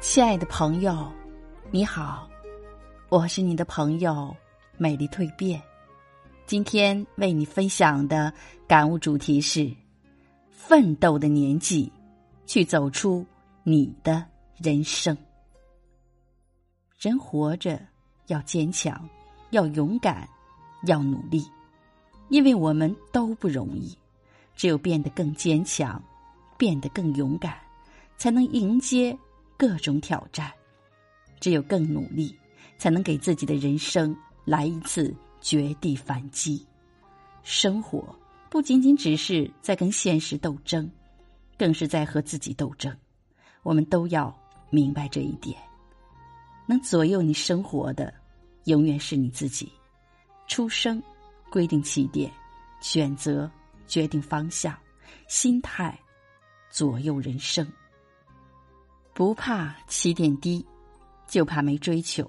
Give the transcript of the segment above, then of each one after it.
亲爱的朋友，你好，我是你的朋友美丽蜕变。今天为你分享的感悟主题是：奋斗的年纪，去走出你的人生。人活着要坚强，要勇敢，要努力，因为我们都不容易。只有变得更坚强，变得更勇敢，才能迎接各种挑战。只有更努力，才能给自己的人生来一次绝地反击。生活不仅仅只是在跟现实斗争，更是在和自己斗争。我们都要明白这一点。能左右你生活的，永远是你自己。出生规定起点，选择。决定方向，心态左右人生。不怕起点低，就怕没追求；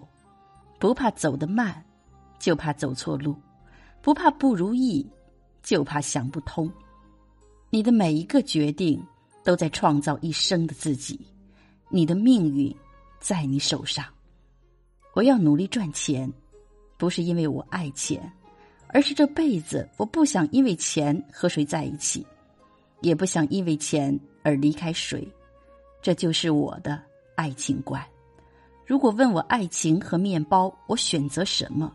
不怕走得慢，就怕走错路；不怕不如意，就怕想不通。你的每一个决定，都在创造一生的自己。你的命运在你手上。我要努力赚钱，不是因为我爱钱。而是这辈子，我不想因为钱和谁在一起，也不想因为钱而离开谁，这就是我的爱情观。如果问我爱情和面包，我选择什么？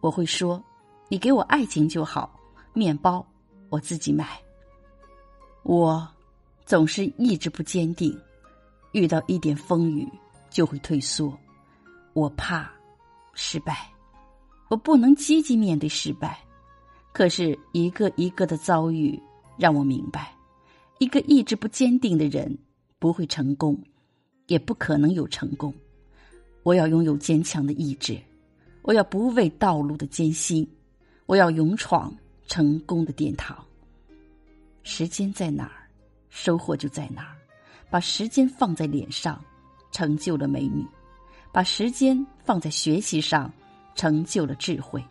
我会说：你给我爱情就好，面包我自己买。我总是意志不坚定，遇到一点风雨就会退缩，我怕失败。我不能积极面对失败，可是一个一个的遭遇让我明白，一个意志不坚定的人不会成功，也不可能有成功。我要拥有坚强的意志，我要不畏道路的艰辛，我要勇闯成功的殿堂。时间在哪儿，收获就在哪儿。把时间放在脸上，成就了美女；把时间放在学习上。成就了智慧，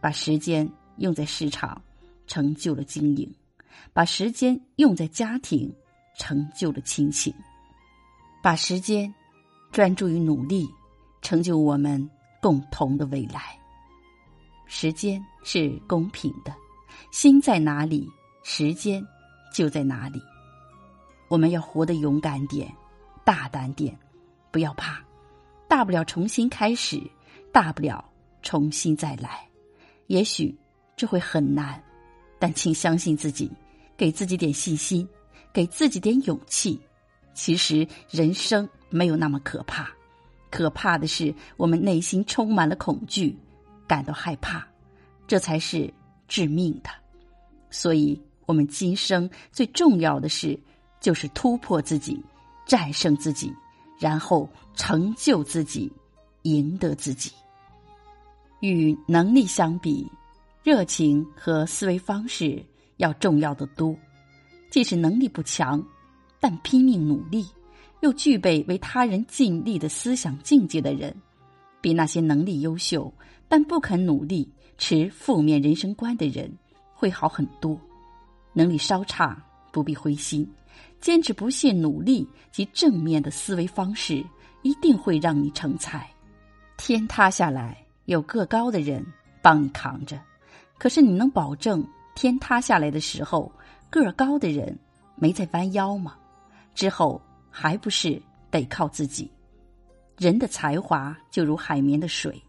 把时间用在市场，成就了经营；把时间用在家庭，成就了亲情；把时间专注于努力，成就我们共同的未来。时间是公平的，心在哪里，时间就在哪里。我们要活得勇敢点，大胆点，不要怕，大不了重新开始。大不了重新再来，也许这会很难，但请相信自己，给自己点信心，给自己点勇气。其实人生没有那么可怕，可怕的是我们内心充满了恐惧，感到害怕，这才是致命的。所以，我们今生最重要的事就是突破自己，战胜自己，然后成就自己，赢得自己。与能力相比，热情和思维方式要重要的多。即使能力不强，但拼命努力，又具备为他人尽力的思想境界的人，比那些能力优秀但不肯努力、持负面人生观的人会好很多。能力稍差不必灰心，坚持不懈努力及正面的思维方式，一定会让你成才。天塌下来。有个高的人帮你扛着，可是你能保证天塌下来的时候，个儿高的人没在弯腰吗？之后还不是得靠自己？人的才华就如海绵的水，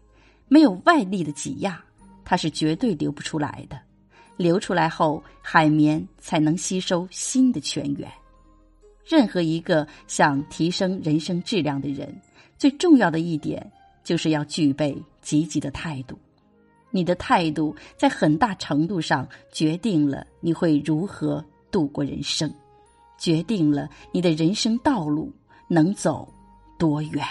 没有外力的挤压，它是绝对流不出来的。流出来后，海绵才能吸收新的泉源。任何一个想提升人生质量的人，最重要的一点。就是要具备积极的态度，你的态度在很大程度上决定了你会如何度过人生，决定了你的人生道路能走多远。